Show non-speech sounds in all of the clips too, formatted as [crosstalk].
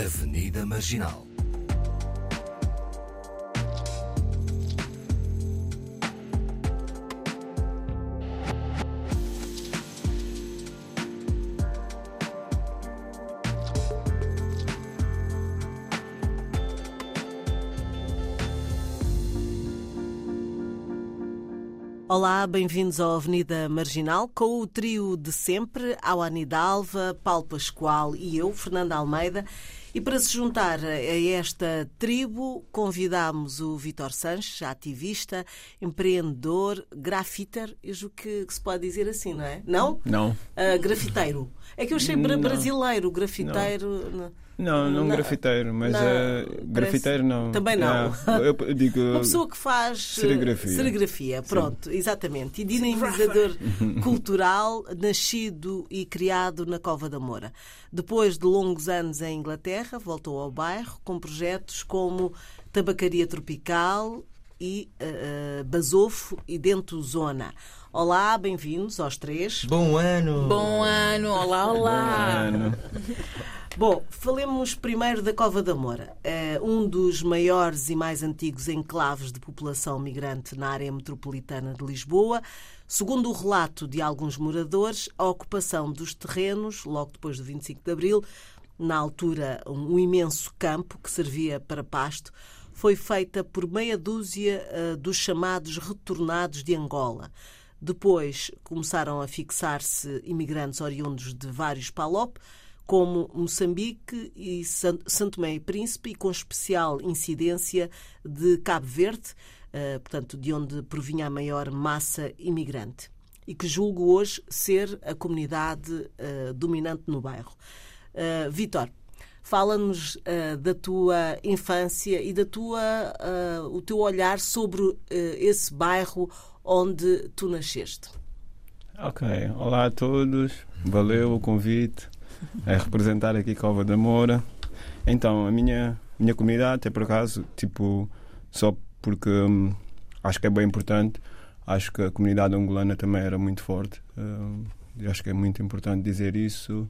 Avenida Marginal. Olá, bem-vindos à Avenida Marginal com o trio de sempre, Awani Dalva, Paulo Pascoal e eu, Fernanda Almeida. E para se juntar a esta tribo, convidamos o Vitor Sanches, ativista, empreendedor, grafiter, eu julgo que, que, se pode dizer assim, não é? Não? Não. Uh, grafiteiro. É que eu achei Não. brasileiro, grafiteiro. Não. Não, não, Não. grafiteiro, mas Não, uh, grafiteiro não. Também não. É, eu, eu digo. Uma pessoa que faz eh, Serigrafia. serigrafia, pronto, exatamente. E dinamizador cultural, nascido e criado na Cova da Moura. Depois de longos anos em Inglaterra, voltou ao bairro com projetos como Tabacaria Tropical e eh, Basofo e Dentro Zona. Olá, bem-vindos aos três. Bom ano! Bom ano, olá, olá. Ano. [laughs] Bom, falemos primeiro da Cova da Moura, eh, um dos maiores e mais antigos enclaves de população migrante na área metropolitana de Lisboa. Segundo o relato de alguns moradores, a ocupação dos terrenos, logo depois do 25 de Abril, na altura um imenso campo que servia para pasto, foi feita por meia dúzia eh, dos chamados retornados de Angola. Depois começaram a fixar-se imigrantes oriundos de vários PALOP, como Moçambique e San- Santo Tomé e Príncipe, e com especial incidência de Cabo Verde, eh, portanto, de onde provinha a maior massa imigrante, e que julgo hoje ser a comunidade eh, dominante no bairro. Eh, Vítor, fala-nos da tua infância e da tua, o teu olhar sobre esse bairro onde tu nasceste. Ok, olá a todos. Valeu o convite. É representar aqui Cova da Moura. Então, a minha, minha comunidade, até por acaso, tipo, só porque hum, acho que é bem importante, acho que a comunidade angolana também era muito forte. Hum, acho que é muito importante dizer isso.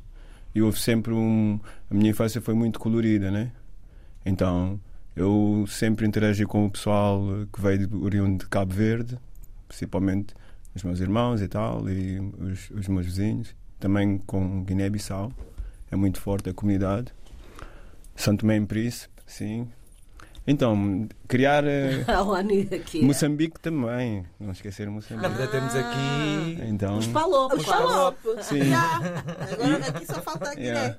E houve sempre um. A minha infância foi muito colorida, né? Então, eu sempre interagi com o pessoal que veio de oriundo de Cabo Verde, principalmente os meus irmãos e tal, e os, os meus vizinhos. Também com Guiné-Bissau, é muito forte a comunidade. Santo Tomé e Príncipe, sim. Então, criar eh, [laughs] A aqui. Moçambique também, não esquecer Na Moçambique. verdade, temos aqui. Então, Os Palop. Os Palop. sim, Agora aqui só falta a Guiné. yeah.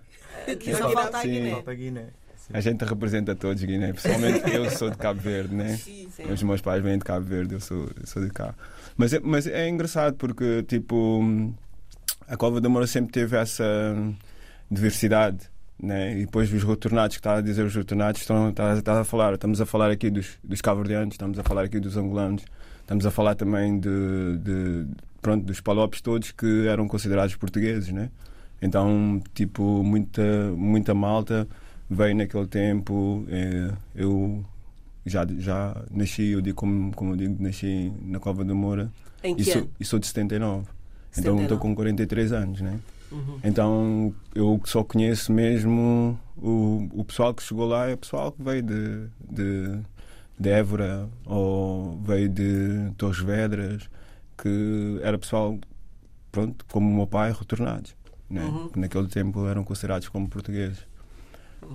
Aqui só falta a Sim. Guiné. Falta Guiné. a gente representa todos Guiné. Pessoalmente, [laughs] eu sou de Cabo Verde, né? Sim. Os meus pais vêm de Cabo Verde, eu sou, eu sou de cá. Mas é, mas é engraçado porque, tipo, a Cova da Moura sempre teve essa diversidade, né? E depois os retornados, que está a dizer os retornados, estão, está, está a falar, estamos a falar aqui dos, dos cabo-verdianos, estamos a falar aqui dos angolanos, estamos a falar também de, de pronto, dos palopes todos que eram considerados portugueses, né? Então, tipo, muita, muita malta veio naquele tempo. eh, eu já, já nasci, eu digo como, como eu digo, nasci na Cova da Moura Em e que sou, ano? e sou de 79. Então 79. estou com 43 anos, né? Uhum. Então eu só conheço mesmo o, o pessoal que chegou lá, é o pessoal que veio de, de, de Évora ou veio de Torres Vedras, que era pessoal, pronto, como o meu pai, retornados. Né? Uhum. Que naquele tempo eram considerados como portugueses.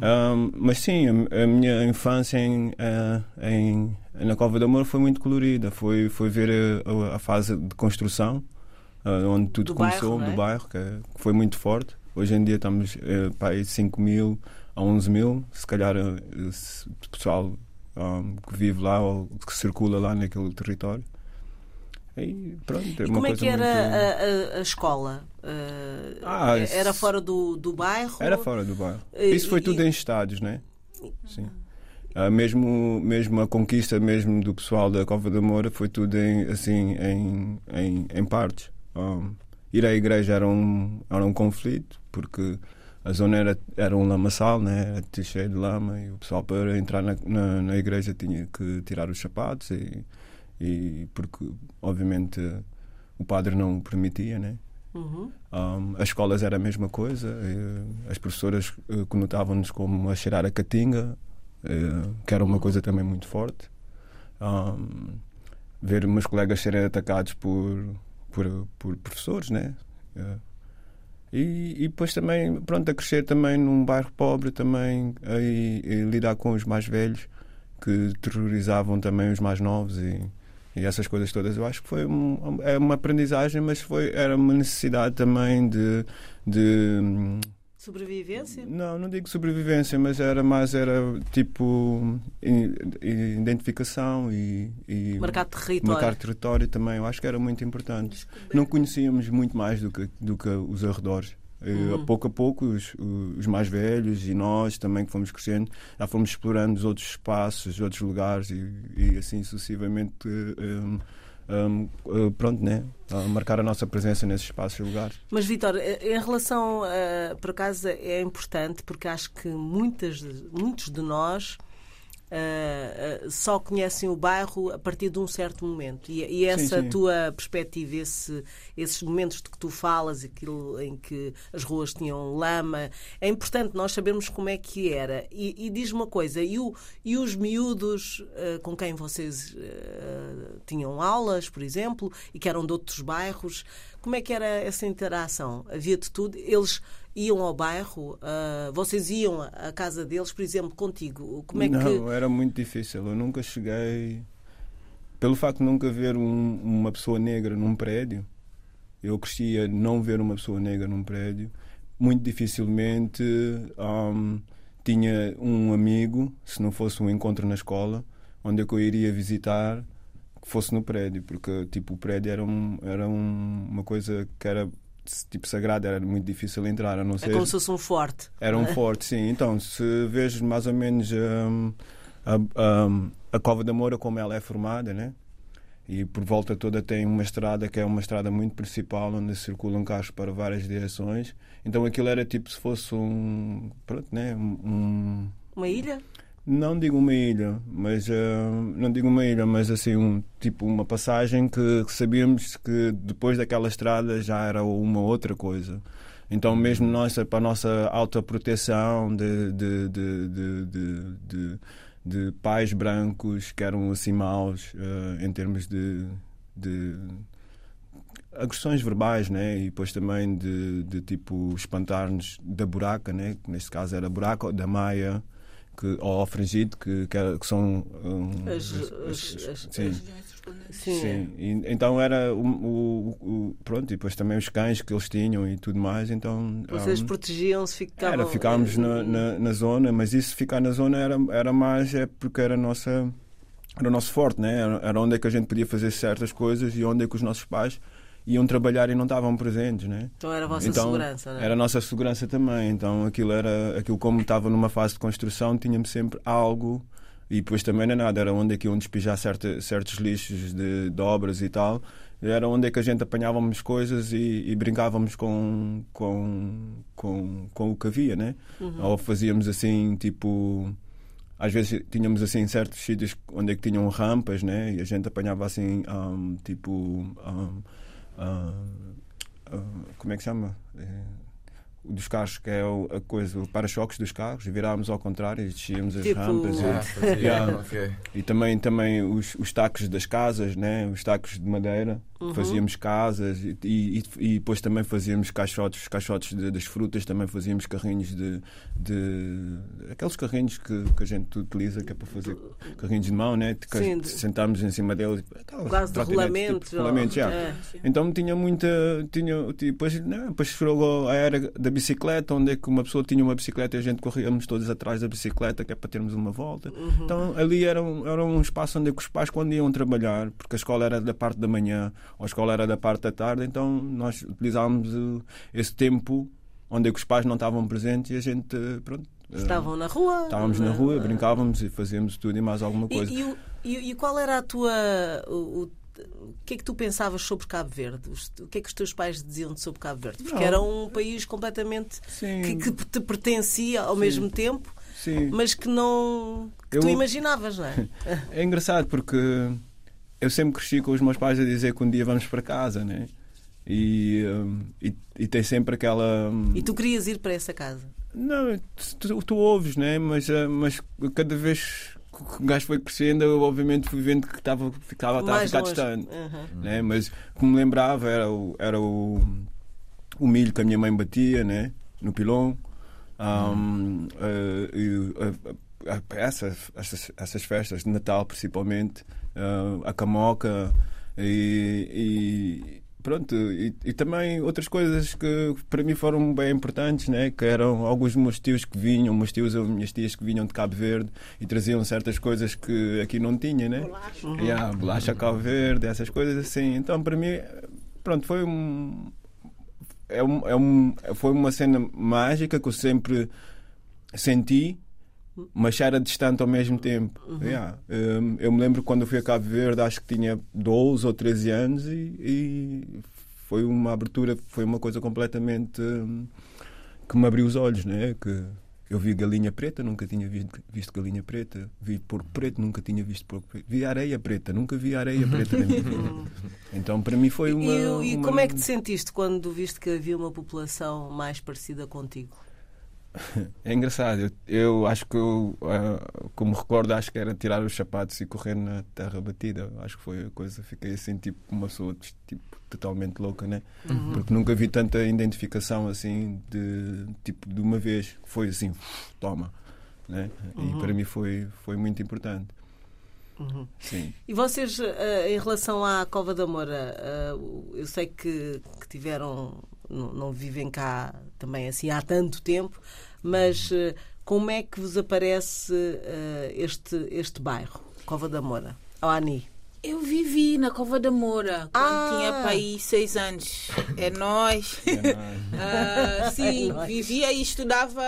Ahm, mas sim, a, a minha infância em, eh, em, na Cova do Amor foi muito colorida. Foi, foi ver a, a- a fase de construção, ah, onde tudo Do bairro, começou, não é? do bairro, que, é- que foi muito forte. Hoje em dia estamos eh, para aí 5 mil a 11 mil. Se calhar eh, esse pessoal ahm, que vive lá ou que circula lá naquele território. E pronto, é E uma como é que era muito- a, a- a escola? Eh, Ah, era isso- fora do, do bairro? Era fora do bairro. E- Isso foi e- tudo em estados, né? Sim. Ah, mesmo, mesmo a conquista mesmo do pessoal da Cova da Moura foi tudo em, assim, em, em, em partes. Um, ir à igreja era um, era um conflito, porque a zona era, era um lamaçal, né? era cheio de lama, e o pessoal para entrar na, na, na igreja tinha que tirar os sapatos, e, e porque obviamente o padre não o permitia, né? Uhum. Um, as escolas era a mesma coisa. eh, as professoras eh, conotavam-nos como a cheirar a catinga, eh, que era uma coisa também muito forte. Um, ver meus colegas serem atacados por, por, por professores, né? Eh, e, e depois também, pronto, a crescer também num bairro pobre, também a, lidar com os mais velhos que terrorizavam também os mais novos e, e essas coisas todas. Eu acho que foi um, é uma aprendizagem, mas foi, era uma necessidade também de, de hum, Sobrevivência? não, não digo sobrevivência, mas era mais era tipo identificação e, e Marcar território. marcar território também. Eu acho que era muito importante. Não conhecíamos muito mais do que, do que os arredores. Eh, Uhum. A pouco a pouco, os, os mais velhos e nós também que fomos crescendo, já fomos explorando os outros espaços, os outros lugares e, e assim sucessivamente. eh, um, um, eh, pronto, né? A marcar a nossa presença nesses espaços e lugares. Mas, Vitor, eh, em relação, eh, por acaso, é importante porque acho que muitas, muitos de nós eh, eh, só conhecem o bairro a partir de um certo momento. E, e essa sim. tua perspectiva, esse- esses momentos de que tu falas, aquilo em que as ruas tinham lama, é importante nós sabermos como é que era. E, e diz uma coisa, e, o- e os miúdos eh, com quem vocês tinham aulas, por exemplo, e que eram de outros bairros, como é que era essa interação? Havia de tudo? Eles iam ao bairro? Ah, vocês iam à casa deles, por exemplo, contigo? Como é não, que. era muito difícil. Eu nunca cheguei. Pelo facto de nunca ver um- uma pessoa negra num prédio, eu cresci a não ver uma pessoa negra num prédio. Muito dificilmente hum, tinha um amigo, se não fosse um encontro na escola, onde é eu iria visitar, que fosse no prédio, porque tipo, o prédio era, um, era um- uma coisa que era tipo sagrada, era muito difícil entrar, a não É ser como se fosse um forte. era um [laughs] forte, sim. Então, se vês mais ou menos hum, a, hum, a Cova da Moura como ela é formada, né? E por volta toda tem uma estrada que é uma estrada muito principal onde circulam carros para várias direções. Então aquilo era tipo se fosse um, pronto, né? Um, Uma ilha? Não digo uma ilha, mas hum, não digo uma ilha, mas assim um tipo uma passagem que, que sabíamos que depois daquela estrada já era uma outra coisa. Então mesmo nossa para a nossa autoproteção de de, de, de, de, de, pais brancos que eram assim maus eh, em termos de, agressões verbais, né? E depois também de, de tipo espantar-nos da buraca, né? Que neste caso era buraca ou da maia, que, ou ao frangido, que, que, era- que são um, As- as- as- as- sim. Sim. Sim, e, então era o, o- o- pronto, e depois também os cães que eles tinham e tudo mais, então Vocês um, protegiam-se, ficavam. era, ficámos na, na, na zona, mas isso ficar na zona era, era mais é porque era a nossa era o nosso forte, né? Era, era onde é que a gente podia fazer certas coisas e onde é que os nossos pais iam trabalhar e não estavam presentes, né? Então era a vossa Então, segurança, não é? Era a nossa segurança também. Então aquilo era aquilo como estava numa fase de construção, tínhamos sempre algo e depois também não é nada, era onde é que iam despejar certa, certos lixos de, de obras e tal. Era onde é que a gente apanhávamos coisas e, e brincávamos com, com, com, com o que havia, né? Uhum. Ou fazíamos assim, tipo. Às vezes tínhamos assim certos sítios onde é que tinham rampas, né? E a gente apanhava assim, um, tipo. um, ah, ah, como é que chama? O dos carros, que é a coisa, o para-choques dos carros, virávamos ao contrário e descíamos as Tipo- rampas. Ah, e- [laughs] fazia, Yeah. ok. e também, também os, os tacos das casas, né? os tacos de madeira. Uhum. Fazíamos casas e, e, e depois também fazíamos caixotes, caixotes de- das frutas, também fazíamos carrinhos de. de aqueles carrinhos que, que a gente utiliza, que é para fazer carrinhos de mão, né? Que Sim, de- sentámos em cima deles. Quase de rolamento. Tipo, rolamento, já. É. Então tinha muita. Tinha, tipo, depois, não, depois chegou a era da bicicleta, onde é que uma pessoa tinha uma bicicleta e a gente corríamos todos atrás da bicicleta, que é para termos uma volta. Uhum. Então ali era um, era um espaço onde é que os pais, quando iam trabalhar, porque a escola era da parte da manhã ou a escola era da parte da tarde, então nós utilizávamos uh, esse tempo onde é que os pais não estavam presentes e a gente, uh, pronto. uh, Estavam na rua. estávamos na rua, brincávamos e fazíamos tudo e mais alguma coisa. E, e, e- e qual era a tua. O, o- que é que tu pensavas sobre Cabo Verde? O que é que os teus pais diziam sobre Cabo Verde? Porque Não. era um país completamente. Sim, que, que te pertencia ao mesmo tempo, sim. mas que não. que Eu- tu imaginavas, não é? [laughs] É engraçado porque eu sempre cresci com os meus pais a dizer que um dia vamos para casa, né? E, hum, e, e tem sempre aquela. hum, E tu querias ir para essa casa? Não, tu, tu ouves, né? Mas, eh, mas cada vez que o gajo foi crescendo, eu obviamente fui vendo que estava ficava, estava a ficar distante. Uhum. Né? Mas como me lembrava, era, o, era o, o milho que a minha mãe batia né? no pilão. Um, e, eh, eh, essas, essas, essas festas de Natal, principalmente, eh, a camoca e, e pronto, e, e também outras coisas que para mim foram bem importantes, né? que eram alguns meus tios que vinham, meus tios ou minhas tias que vinham de Cabo Verde e traziam certas coisas que aqui não tinha, né? Yeah, bolacha Cabo Verde, essas coisas assim. Então para mim, pronto, foi um, é um, é um, foi uma cena mágica que eu sempre senti, mas era distante ao mesmo tempo. Yeah. Um, eu me lembro quando eu fui a Cabo Verde, acho que tinha 12 ou 13 anos e, e foi uma abertura, foi uma coisa completamente hum, que me abriu os olhos, né? Que eu vi galinha preta, nunca tinha visto, visto galinha preta. Vi porco preto, nunca tinha visto porco preto. Vi areia preta, nunca vi areia preta minha vida. [laughs] Então para mim foi uma. e e uma- como é que te sentiste quando viste que havia uma população mais parecida contigo? É engraçado. Eu, eu acho que, eu, ah, como recordo, acho que era tirar os sapatos e correr na terra batida. Acho que foi a coisa. Fiquei assim, tipo, uma pessoa tipo, totalmente louca, né? Porque nunca vi tanta identificação assim, de tipo, de uma vez. Foi assim, toma. Né? E para mim foi, foi muito importante. Uhum. Sim. E vocês, eh, em relação à Cova da Moura, eh, eu sei que, que tiveram, não, não vivem cá também assim há tanto tempo, mas eh, como é que vos aparece eh, este, este bairro, Cova da Moura? Ao Ani. Eu vivi na Cova da Moura quando Ah! tinha para aí seis anos. É nós. [laughs] Ah, sim, É nóis. vivia e estudava,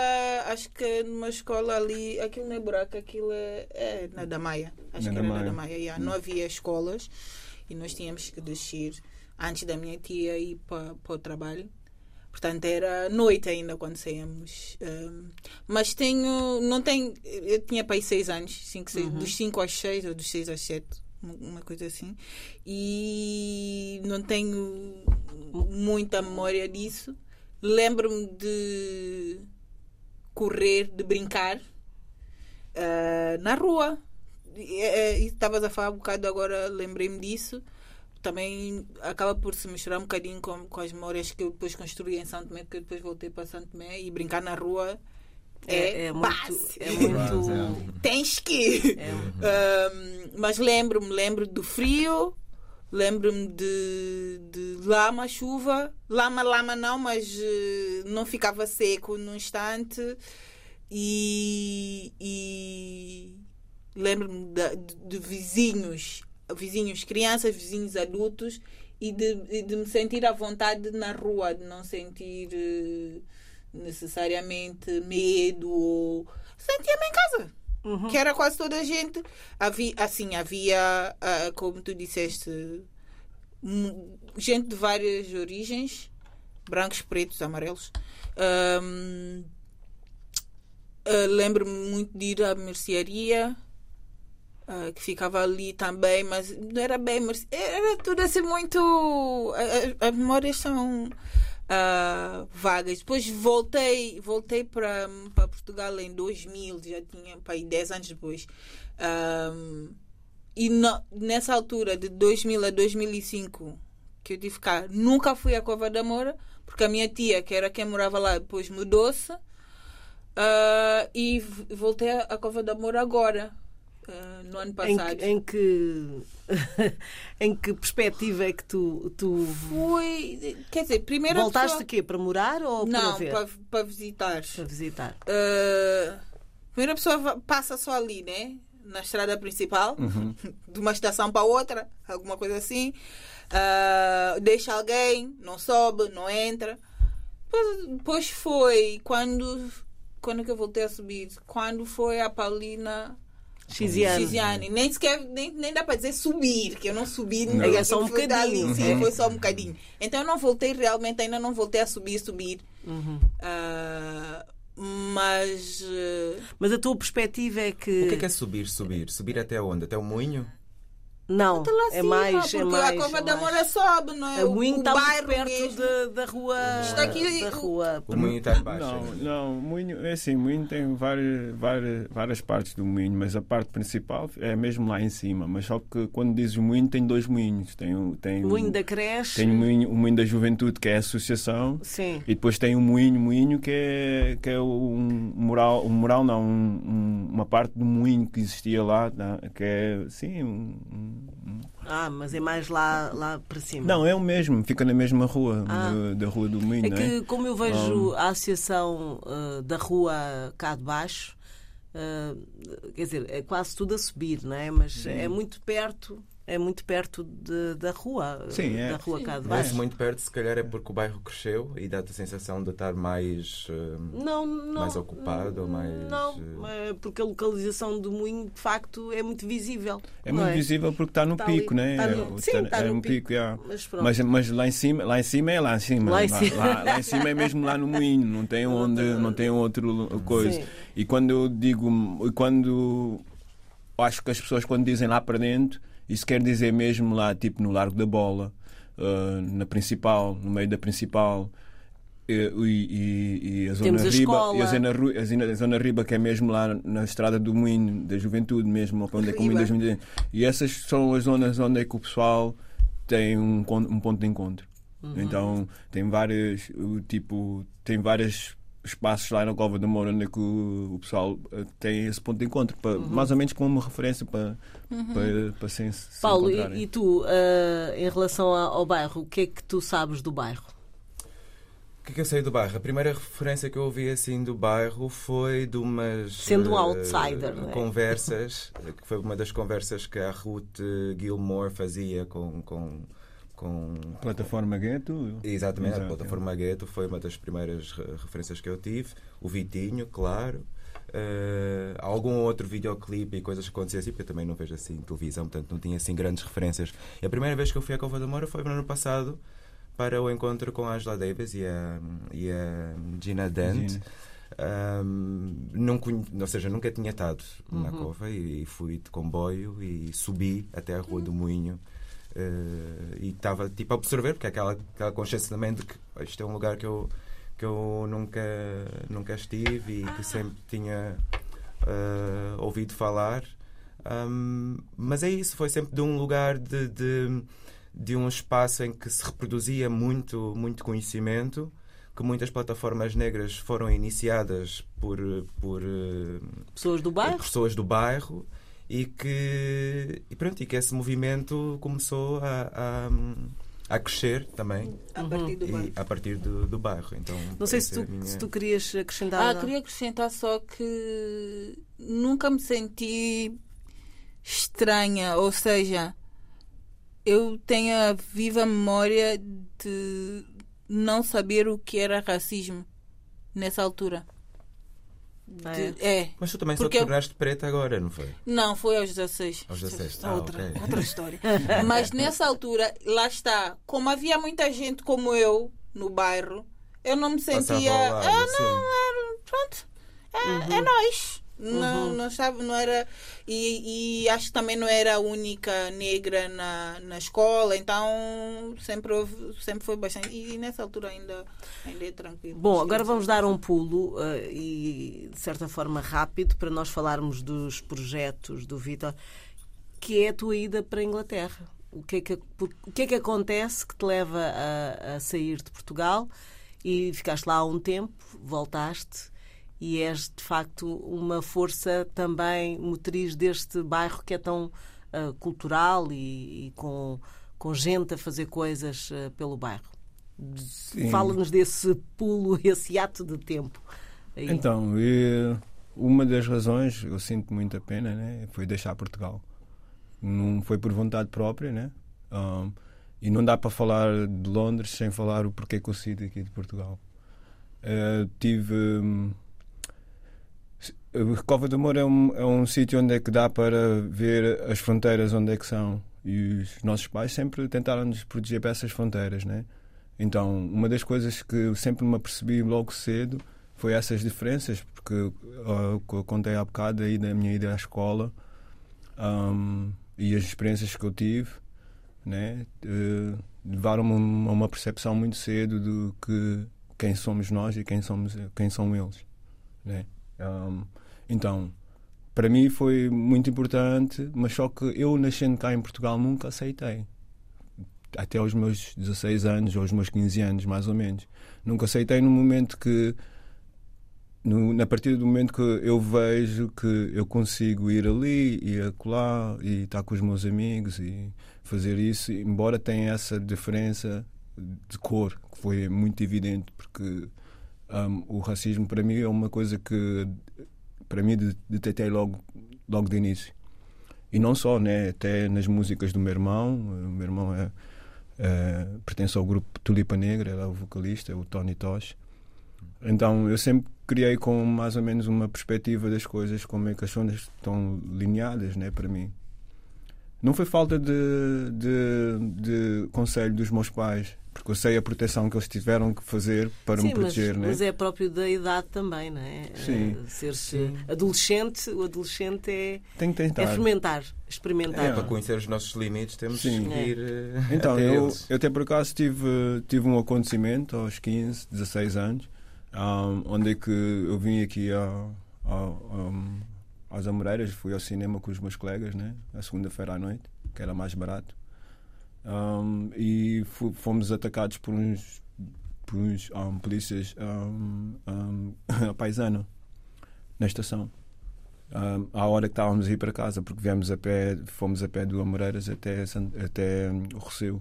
acho que numa escola ali. Aquilo não é buraco, aquilo é, é na Damaia. Acho Na que era na Damaia. Damaia. yeah. Não havia escolas e nós tínhamos que descer antes da minha tia ir para, para o trabalho. Portanto, era noite ainda quando saíamos. Ahm, mas tenho. Não tenho. Eu tinha para aí seis anos, cinco, seis, dos 5 aos 6 ou dos 6 aos 7, uma, coisa assim. E não tenho muita memória disso. Lembro-me de correr, de brincar ah, na rua. E, eh, e Estavas a falar um bocado agora, lembrei-me disso também acaba por se misturar um bocadinho com, com as memórias que eu depois construí em Santo Tomé, que eu depois voltei para Santo Tomé e brincar na rua é, é muito. base. É muito Tens que. é- Um, mas lembro-me, lembro do frio, lembro-me de, de lama, chuva. Lama, lama não, mas eh, não ficava seco num instante. E, e lembro-me da- de, de vizinhos, vizinhos crianças, vizinhos adultos, e de, e de me sentir à vontade na rua, de não sentir eh, necessariamente medo ou sentia-me em casa Uhum. que era quase toda a gente. Havia, assim, havia, ah, como tu disseste, gente de várias origens, brancos, pretos, amarelos. Ahm, ah, Lembro-me muito de ir à mercearia, ah, que ficava ali também, mas não era bem. Era tudo assim muito. a- a- As memórias são ah, vagas. Depois voltei, voltei para Portugal em 2000, já tinha aí 10 anos depois. Ahm, e no- nessa altura, de 2000 a 2005, que eu tive cá, nunca fui à Cova da Moura, porque a minha tia, que era quem morava lá, depois mudou-se. Ah, e voltei à Cova da Moura agora, no ano Em, passado. que- em que [laughs] em que perspectiva é que tu, tu Fui, quer dizer, primeiro voltaste pessoa- aqui para morar ou para Não, ver? para, para visitar. Para visitar. Uh, primeiro a pessoa passa só ali, né? Na estrada principal, [laughs] de uma estação para outra, alguma coisa assim. Uh, deixa alguém, não sobe, não entra. Depois, depois foi quando. Quando que eu voltei a subir? Quando foi a Paulina Xiziane. Xiziane. Nem sequer, nem, nem dá para dizer subir, que eu não subi. Não. eu É só um bocadinho. sim, Uhum. foi só um bocadinho. Então eu não voltei realmente, ainda não voltei a subir, subir. Uhum. Ah, mas eh, Mas a tua perspectiva é que. O que é, que é subir, subir? Subir até onde? Até o moinho? Não, lá é mais. porque é mais, a Cova é da. Moura sobe, não é? A Moinho está muito perto mesmo. da, rua. Está aqui da o- rua. O moinho está em baixo. Não, ainda. não, Moinho, é assim, Moinho tem várias, várias, várias partes do Moinho, mas a parte principal é mesmo lá em cima. Mas só que quando dizes Moinho, tem dois moinhos. Tem, o- tem, O o- Moinho da Creche. tem o moinho, o moinho da Juventude, que é a associação, Sim. e depois tem o Moinho, Moinho, que é, que é um mural, um mural não, um- um- uma parte do moinho que existia lá, tá? que é, sim, um- um- Ah, mas é mais lá, lá para cima. não, é o mesmo, fica na mesma rua, Ah. da, da rua do Moinho, É não que, como eu vejo Ah. a associação ah, da rua cá de baixo, ah, quer dizer, é quase tudo a subir, não é? Mas é muito perto, é muito perto de- da rua, Sim, é. da rua cá de Mas baixo. muito perto, se calhar é porque o bairro cresceu e dá-te a sensação de estar mais. eh, Não, não, Mais ocupado ou mais, Não, é porque a localização do moinho de facto é muito visível. É não muito visível porque está no Está pico, ali, né? está É, no- sim, está é no um pico. pico, yeah. Mas. Mas, mas lá em cima, lá em cima é lá em cima. Lá em Lá, cima. lá- lá em cima é mesmo lá no moinho, não tem onde, não tem outro coisa. Sim. E quando eu digo, e quando acho que as pessoas quando dizem lá para dentro, isso quer dizer mesmo lá, tipo no Largo da Bola, ah, na principal, no meio da principal. E, e- e a zona a riba, escola. e a zona, a zona- riba que é mesmo lá na estrada do Moinho da Juventude mesmo, onde é que o Moinho da Riba. Juventude. E essas são as zonas onde é que o pessoal tem um, um ponto de encontro. Uhum. Então tem vários, o tipo, tem vários espaços lá na Cova da Moura onde é que o, o pessoal eh, tem esse ponto de encontro, para, Uhum. mais ou menos como uma referência para, para, para se, se Paulo, e, e tu, ah, em relação ao bairro, o que é que tu sabes do bairro? O que é que eu sei do bairro? A primeira referência que eu ouvi assim do bairro foi de umas. Sendo um eh, outsider, não é? Conversas, [laughs] que foi uma das conversas que a Ruth Gilmore fazia com. com, com Plataforma Gueto. Exatamente, Exato, a plataforma Gueto foi uma das primeiras re- referências que eu tive. O Vitinho, claro. Eh, algum outro videoclipe e coisas que aconteciam assim, porque eu também não vejo assim televisão, portanto não tinha assim grandes referências. E a primeira vez que eu fui à Cova da Moura foi no ano passado para o encontro com a Angela Davis e a, e a Gina Dent. Gina. Um, não conhe- ou seja, nunca tinha estado na Uhum. cova e, fui de comboio e subi até a Rua do Moinho eh, e estava tipo a observar, porque é aquela, aquela consciência também de que isto é um lugar que eu, que eu nunca, nunca estive e que sempre tinha eh, ouvido falar. Um, mas é isso, foi sempre de um lugar de, de, de um espaço em que se reproduzia muito, muito conhecimento que muitas plataformas negras foram iniciadas por, por, eh, Pessoas do bairro? pessoas do bairro e que, e pronto, e que esse movimento começou a, a, a crescer também A partir do e, bairro. a partir do, do bairro. Então, Não sei se é tu, a minha- se tu querias acrescentar. Ah, queria acrescentar só que nunca me senti estranha, ou seja, eu tenho a viva memória de não saber o que era racismo nessa altura. De- é? é. Mas tu também só Porque te eu- tornaste preta agora, não foi? Não, foi aos 16. Aos 16, Isto é ah, outra, ok. outra história. [laughs] Mas nessa altura, lá está, como havia muita gente como eu no bairro, eu não me sentia. lado, ah, assim. não, era, pronto, é, é nós. Não, não, estava, não era. E, e acho que também não era a única negra na, na escola, então sempre, houve, sempre foi bastante. E nessa altura ainda, ainda é tranquilo. Bom, agora vamos dar um pulo eh, e, de certa forma, rápido para nós falarmos dos projetos do Vitor, que é a tua ida para a Inglaterra. O que é que, o que, é que acontece que te leva a, a sair de Portugal e ficaste lá há um tempo, voltaste e és, de facto, uma força também motriz deste bairro que é tão ah, cultural e, e com, com gente a fazer coisas ah, pelo bairro. Fala-nos desse pulo, [laughs] esse ato de tempo. Então, uma das razões, eu sinto muita pena, né, foi deixar Portugal. Não foi por vontade própria, né? Um, e não dá para falar de Londres sem falar o porquê que eu saí daqui de Portugal. Eh, tive. a Cova de Amor é um, é um sítio onde é que dá para ver as fronteiras onde é que são. E os nossos pais sempre tentaram nos proteger para essas fronteiras, né? Então, uma das coisas que eu sempre me apercebi logo cedo foi essas diferenças, porque que eu contei há bocado aí da minha ida à escola, ahm, e as experiências que eu tive né, uh, levaram-me a uma percepção muito cedo de que quem somos nós e quem, somos, quem são eles. Né? Um, então, para mim foi muito importante, mas só que eu, nascendo cá em Portugal, nunca aceitei. Até aos meus 16 anos, ou aos meus 15 anos, mais ou menos. Nunca aceitei no momento que no, na partir do momento que eu vejo que eu consigo ir ali e acolá e estar com os meus amigos e fazer isso, embora tenha essa diferença de cor, que foi muito evidente, porque um, o racismo para mim é uma coisa que para mim detetei logo, logo de início. E não só, né? até nas músicas do meu irmão, o meu irmão é, é pertence ao grupo Tulipa Negra, ele é o vocalista, é o Tony Tosh. Então eu sempre criei com mais ou menos uma perspectiva das coisas, como é que as coisas estão lineadas né, para mim. Não foi falta de, de, de conselho dos meus pais, porque eu sei a proteção que eles tiveram que fazer para Sim, me proteger. Mas, né? mas é próprio da idade também, não é? Sim. Uh, Ser-se adolescente, o adolescente é, Tem que tentar. é fermentar, experimentar. É. Para conhecer os nossos limites temos Sim. que ir eh, Então, até eu, eles. eu até por acaso tive, tive um acontecimento aos 15, 16 anos, um, onde é que eu vim aqui ao, ao, um, às Amoreiras, fui ao cinema com os meus colegas, né? A segunda-feira à noite, que era mais barato. Um, e fomos atacados por uns, por uns um, polícias um, um, a [laughs] paisano na estação. Um, à hora que estávamos a ir para casa, porque viemos a pé, fomos a pé do Amoreiras até, até o Rosseu.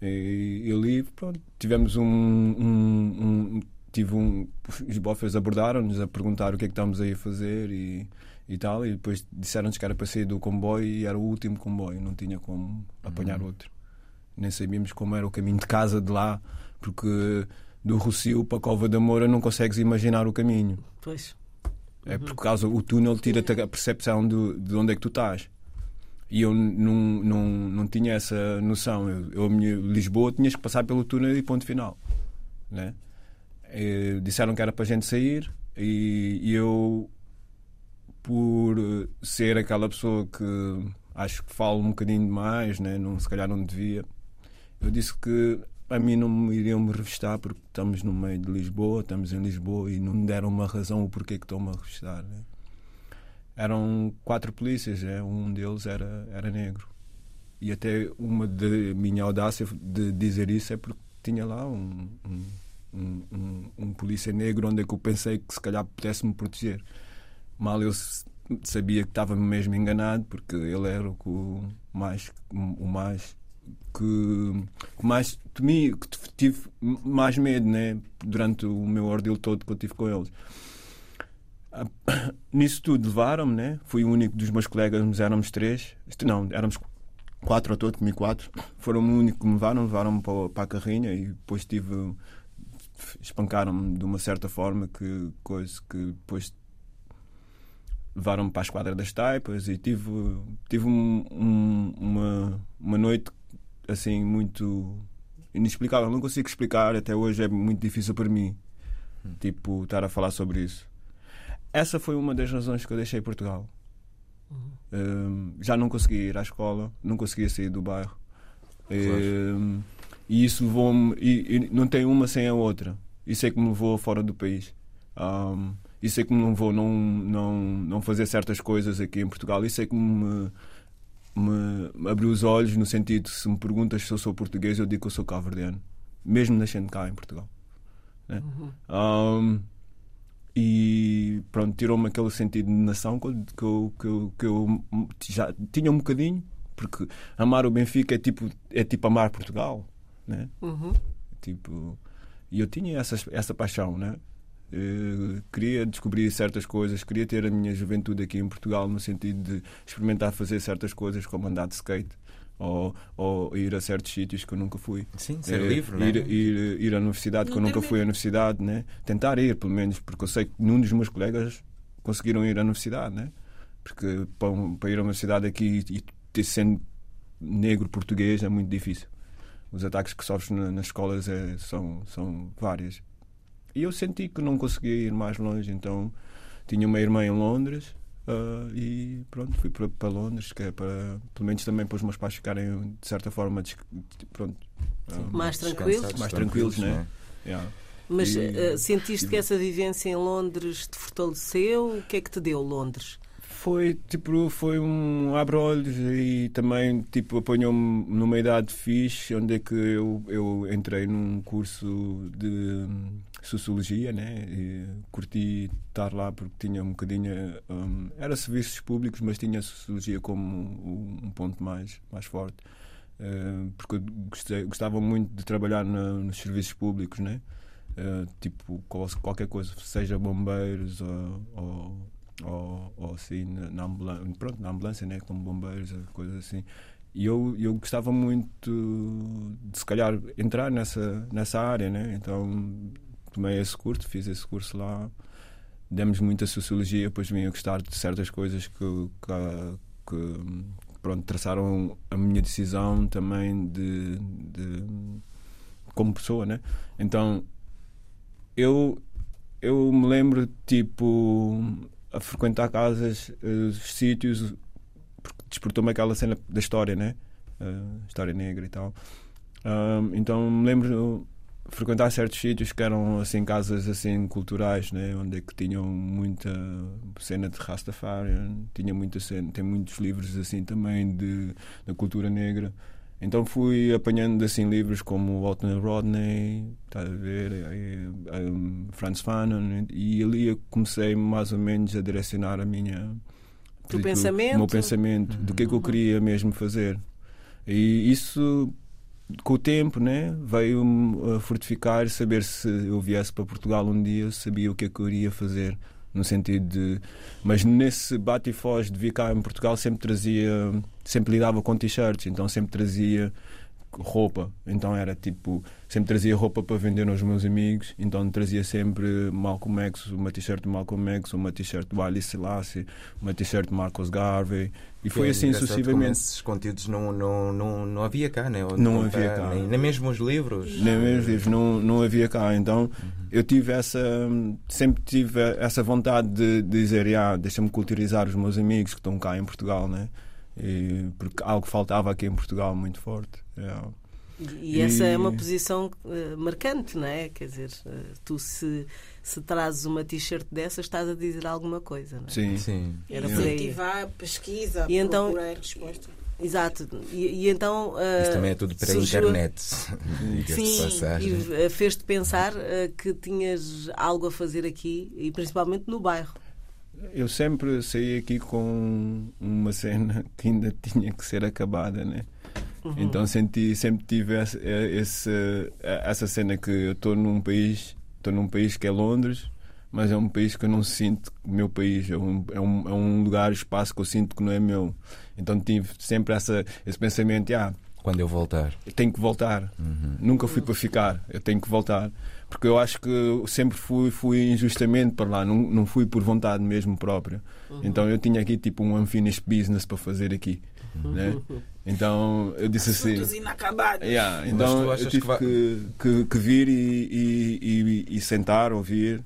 E, e ali, pronto, tivemos um. um, um tive um os bofers abordaram-nos a perguntar o que é que estamos aí a fazer e, e tal, e depois disseram-nos que era para sair do comboio e era o último comboio, não tinha como apanhar outro. Nem sabíamos como era o caminho de casa de lá, porque do Rossio para a Cova da Moura não consegues imaginar o caminho. Pois. É por causa o túnel tira-te a percepção do, de onde é que tu estás. E eu não, não, não tinha essa noção. Eu, eu, minha Lisboa tinhas que passar pelo túnel e ponto final. Né? E disseram que era para a gente sair e, e eu, por eh, ser aquela pessoa que acho que falo um bocadinho demais, né? não, se calhar não devia, eu disse que a mim não me iriam me revistar porque estamos no meio de Lisboa, estamos em Lisboa e não me deram uma razão o porquê que estão-me a revistar. Né? Eram quatro polícias, né? um deles era, era negro. E até uma de minha audácia de dizer isso é porque tinha lá um, um, um, um, polícia negro onde é que eu pensei que se calhar pudesse me proteger. Mal eu sabia que estava mesmo enganado porque ele era o mais, o mais que, que mais temi, que tive mais medo né, durante o meu ordeal todo que eu tive com eles. Ah, [coughs] Nisso tudo levaram-me, né? Fui o único dos meus colegas, éramos três. Não, éramos quatro ao todo, comigo quatro. Foram o único que me levaram, levaram-me para, para a carrinha e depois tive. espancaram-me de uma certa forma que coisa que depois levaram-me para a esquadra das taipas e tive, tive um- um- uma, uma noite assim muito inexplicável. Não consigo explicar, até hoje é muito difícil para mim. Tipo, estar a falar sobre isso. Essa foi uma das razões que eu deixei Portugal. Hum, já não conseguia ir à escola, não conseguia sair do bairro. Hum, e isso levou-me. E, e não tem uma sem a outra. Isso é que me levou fora do país. Hum, isso é que levou a não, não, não fazer certas coisas aqui em Portugal. Isso é que me, me abriu os olhos no sentido se me perguntas se eu sou português, eu digo que eu sou cabo-verdiano. Mesmo nascendo cá em Portugal. né? Um, e pronto, tirou-me aquele sentido de nação que eu, que eu, que eu, que eu já tinha um bocadinho, porque amar o Benfica é tipo, é tipo amar Portugal, né? Uhum. Tipo, e eu tinha essa, essa paixão, né? Eh, queria descobrir certas coisas, queria ter a minha juventude aqui em Portugal no sentido de experimentar fazer certas coisas como andar de skate ou, ou ir a certos sítios que eu nunca fui. Sim, ser Eh, livre, ir, né? ir, ir à universidade, que eu Não nunca fui à universidade, né? tentar ir, pelo menos, porque eu sei que nenhum dos meus colegas conseguiram ir à universidade, né? porque para, para ir à universidade aqui e ter sendo negro português é muito difícil. Os ataques que sofres na- nas escolas é- são, são vários. E eu senti que não conseguia ir mais longe, então tinha uma irmã em Londres, Uh, e pronto, fui para, para, Londres, que é para, pelo menos também para os meus pais ficarem de certa forma pronto, um, mais tranquilos. Mais tranquilos, né? Yeah. Mas e, uh, sentiste e, que essa vivência em Londres te fortaleceu? O que é que te deu Londres? Foi tipo, foi um abre-olhos e também tipo, apanhou-me numa idade fixe, onde é que eu, eu entrei num curso de sociologia, né? E curti estar lá porque tinha um bocadinho. Um, era serviços públicos, mas tinha sociologia como um, um ponto mais, mais forte. Uh, porque eu gostei, gostava muito de trabalhar nos serviços públicos, né? Uh, tipo qualquer coisa, seja bombeiros ou, ou ou, ou assim na ambulância, pronto, na ambulância, né, como bombeiros, coisas assim. E eu, eu gostava muito de, se calhar, entrar nessa, nessa área, né? Então tomei esse curso, fiz esse curso lá, demos muita sociologia, depois vim a gostar de certas coisas que, que, que pronto, traçaram a minha decisão também de, de como pessoa, né? Então eu eu me lembro tipo a frequentar casas, uh, sítios, porque despertou-me aquela cena da história, né? Uh, história negra e tal. então me lembro frequentar certos sítios que eram assim casas assim culturais, né? Onde é que tinham muita cena de Rastafari, tinha muita cena, tem muitos livros assim também de da cultura negra. Então fui apanhando assim livros como Walter Rodney, está a ver, um, Franz Fanon, e ali eu comecei mais ou menos a direcionar a minha o pensamento, meu pensamento do que é que eu uhum. queria mesmo fazer. E isso com o tempo, né, veio-me fortificar, saber se eu viesse para Portugal um dia, sabia o que é que eu iria fazer no sentido de. Mas nesse bate e foz de vir cá em Portugal sempre trazia. Sempre lidava com t-shirts, então sempre trazia roupa. Então era tipo, sempre trazia roupa para vender aos meus amigos. Então trazia sempre Malcolm X, uma t-shirt de Malcolm X, uma t-shirt do Ali Selassie, uma t-shirt de Marcos Garvey. E foi é assim sucessivamente. Esses conteúdos não, não, não, não havia cá, né? Ou não havia cá. Nem, nem, mesmo os livros. Nem mesmo os livros, não, não havia cá. Então uhum. eu tive essa. Sempre tive essa vontade de, de dizer, ah, deixa-me culturizar os meus amigos que estão cá em Portugal, né? E, porque algo faltava aqui em Portugal muito forte. Yeah. E, e essa é uma posição uh, marcante, não é? Quer dizer, uh, tu se, se trazes uma t-shirt dessa, estás a dizer alguma coisa, não é? Sim, sim. Era Incentivar, pesquisa, e então, procurar resposta. Exato. E, e então. Uh, Isso também é tudo para a internet. [laughs] Sim, e fez-te pensar uh, que tinhas algo a fazer aqui e principalmente no bairro eu sempre saí aqui com uma cena que ainda [laughs] tinha que ser acabada, né? Uhum. Então senti, sempre tive essa, essa, essa cena que eu estou num país, estou num país que é Londres, mas é um país que eu não sinto meu país, é um, é um, é um lugar, espaço que eu sinto que não é meu. Então tive sempre essa, esse pensamento, ah, quando eu voltar, eu tenho que voltar. Uhum. Nunca fui para ficar, eu tenho que voltar porque eu acho que sempre fui, fui injustamente para lá, não, não fui por vontade mesmo própria. Uhum. Então eu tinha aqui tipo um unfinished business para fazer aqui. Uhum. Né? [laughs] Então eu disse assim. inacabados. Yeah, então eu tive que, vai... que, que, que, vir e, e, e, e, sentar, ouvir,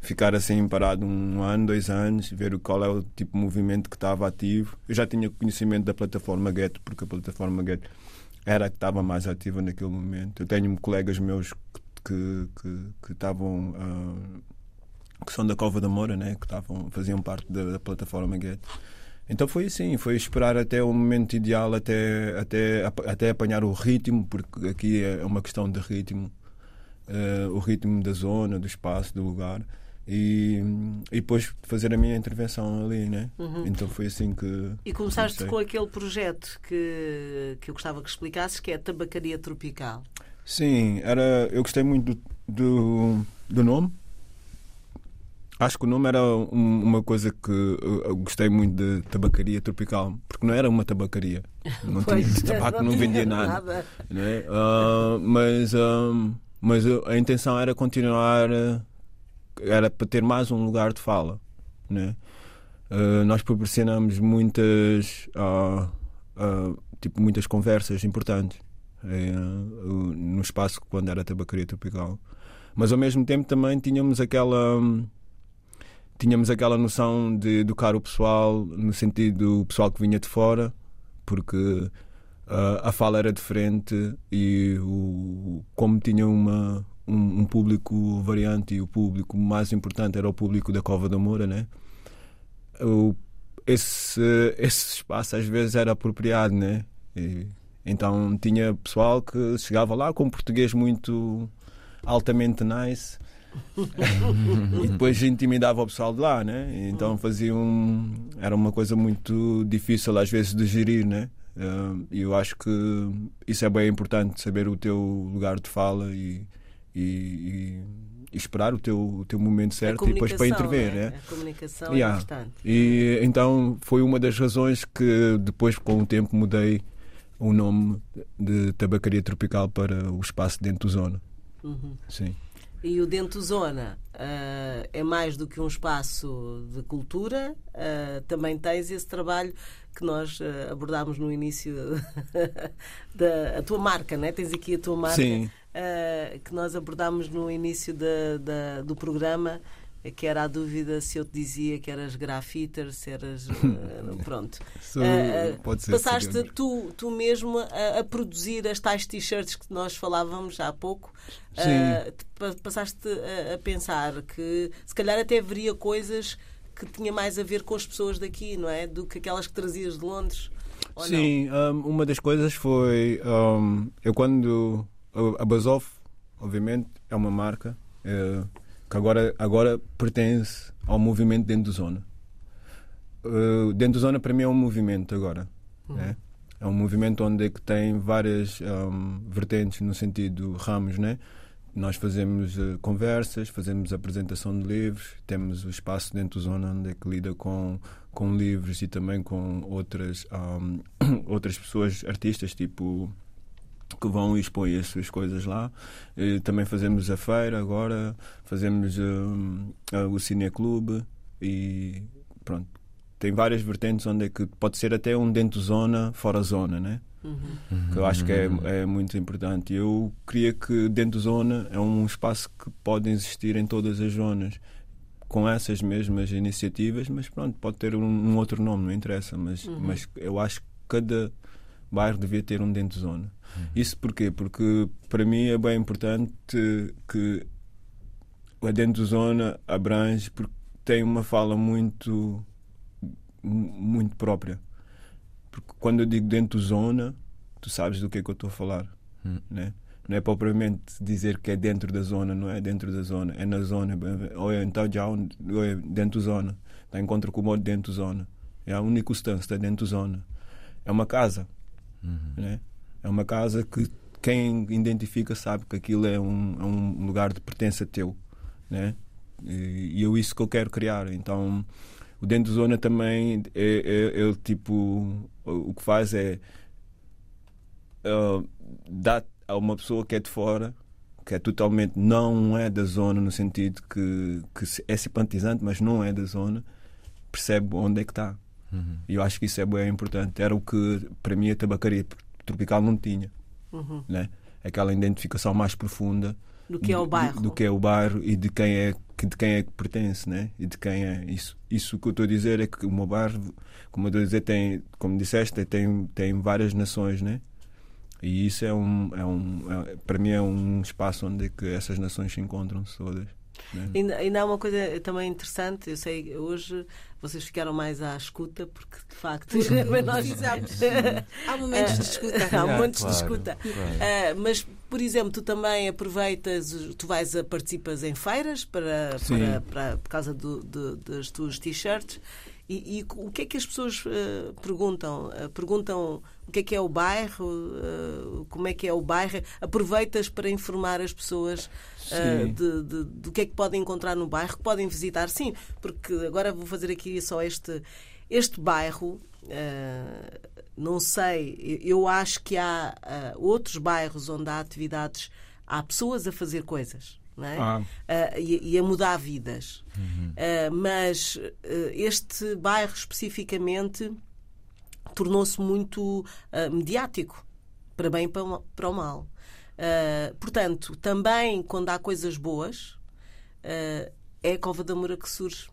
ficar assim parado um ano, dois anos, ver qual é o tipo de movimento que estava ativo. Eu já tinha conhecimento da plataforma Get, porque a plataforma Get era a que estava mais ativa naquele momento. Eu tenho colegas meus que que, que, estavam. Uh, que são da Cova da Moura, né? que estavam, faziam parte da, da plataforma Get. Então foi assim, foi esperar até o momento ideal, até, até, até apanhar o ritmo, porque aqui é uma questão de ritmo, uh, o ritmo da zona, do espaço, do lugar. E, e depois fazer a minha intervenção ali, né? Uhum. Então foi assim que. E começaste comecei. com aquele projeto que, que eu gostava que explicasses, que é a Tabacaria Tropical. Sim, era, eu gostei muito do, do, do nome. Acho que o nome era um, uma coisa que eu gostei muito de tabacaria tropical, porque não era uma tabacaria. [laughs] Não tinha tabaco, não, não vendia nada. nada. Né? Uh, mas uh, mas a intenção era continuar, era para ter mais um lugar de fala. Né? Uh, nós proporcionamos muitas, tipo, muitas conversas importantes é, no espaço quando era tabacaria tropical. Mas ao mesmo tempo também tínhamos aquela tínhamos aquela noção de educar o pessoal no sentido do pessoal que vinha de fora, porque uh, a fala era diferente e o, como tinha uma, um, um, público variante e o público mais importante era o público da Cova da Moura, né? O, esse, esse espaço às vezes era apropriado, né? E, então tinha pessoal que chegava lá com português muito altamente nice [laughs] e depois intimidava o pessoal de lá, né? Então fazia um. Era uma coisa muito difícil às vezes de gerir, né? E eu acho que isso é bem importante, saber o teu lugar de fala e, e, e, esperar o teu, o teu momento certo e depois para intervir. Né? Né? A comunicação é yeah. é importante. E então foi uma das razões que depois, com o tempo, mudei o nome de Tabacaria Tropical para o espaço dentro do Zona. Uhum. Sim. E o Dentro Zona uh, é mais do que um espaço de cultura, uh, também tens esse trabalho que nós uh, abordámos no início [laughs] da a tua marca, né? tens aqui a tua marca, que nós abordámos no início da, da, do programa que era a dúvida se eu te dizia que eras grafiter, se eras. Uh, [laughs] pronto. So, uh, pode ser passaste tu, tu mesmo a, a, produzir as tais t-shirts que nós falávamos há pouco. Uh, passaste a, a, pensar que se calhar até haveria coisas que tinha mais a ver com as pessoas daqui, não é? Do que aquelas que trazias de Londres. Sim, um, uma das coisas foi. Um, eu quando. A Basov, obviamente, é uma marca. Que agora, agora pertence ao movimento dentro do Zona. Uh, dentro do Zona, para mim, é um movimento agora. Uhum. Né? É um movimento onde é que tem várias um, vertentes, no sentido ramos, né? Nós fazemos uh, conversas, fazemos apresentação de livros, temos o espaço dentro do Zona onde é que lida com, com livros e também com outras, um, [coughs] outras pessoas, artistas, tipo que vão e expõem as suas coisas lá. E também fazemos a feira agora, fazemos uh, uh, o cineclube e pronto. Tem várias vertentes onde é que pode ser até um dentro zona, fora zona, né? Uhum. Que eu acho que é, é muito importante. Eu queria que dentro zona é um espaço que pode existir em todas as zonas com essas mesmas iniciativas, mas pronto, pode ter um, um outro nome, não interessa. Mas, uhum. mas eu acho que cada bairro devia ter um dentro zona. Isso porquê? Porque para mim é bem importante que a dentro zona abrange porque tem uma fala muito muito própria. Porque quando eu digo dentro zona, tu sabes do que é que eu estou a falar, uhum. né? Não é propriamente dizer que é dentro da zona, não é dentro da zona, é na zona, ou é então já ou é dentro da zona. Está encontro com o modo dentro da zona. É a única instância, está dentro da zona. É uma casa. Uhum. Né? É uma casa que quem identifica sabe que aquilo é um, é um lugar de pertença teu. Né? E, e eu isso que eu quero criar. Então, o Dentro Zona também, é, é, é tipo, o que faz é uh, dar a uma pessoa que é de fora que é totalmente não é da zona no sentido que, que é simpatizante mas não é da zona percebe onde é que está uhum. e eu acho que isso é bem importante era o que para mim a tabacaria tropical não tinha. Uhum. Né? Aquela identificação mais profunda do que é o bairro. Do, do, que é o bairro e de quem é que de quem é que pertence, né? E de quem é isso. Isso que eu estou a dizer é que o meu bairro, como eu estou a dizer, tem, como disseste, tem tem várias nações, né? E isso é um é um é, para mim é um espaço onde é que essas nações se encontram todas. Né? Ainda, ainda há uma coisa também interessante, eu sei hoje vocês ficaram mais à escuta, porque de facto [laughs] nós fizemos. há momentos de escuta. há momentos claro, de escuta. Claro. Uh, mas, por exemplo, tu também aproveitas, tu vais a participas em feiras para, para, para, por causa do, do, das tuas t-shirts. E, e, o que é que as pessoas uh, perguntam? Uh, perguntam o que é que é o bairro, uh, como é que é o bairro. Aproveitas para informar as pessoas de, de, do que é que podem encontrar no bairro, que podem visitar. Sim, porque agora vou fazer aqui só este, este bairro. Não sei, eu acho que há outros bairros onde há atividades, há pessoas a fazer coisas. É? Ah. Uh, e, e, a mudar vidas. Uhum. Uh, mas uh, este bairro especificamente tornou-se muito uh, mediático, para bem e para, para o mal. Uh, portanto, também quando há coisas boas, uh, é a Cova da Moura que surge.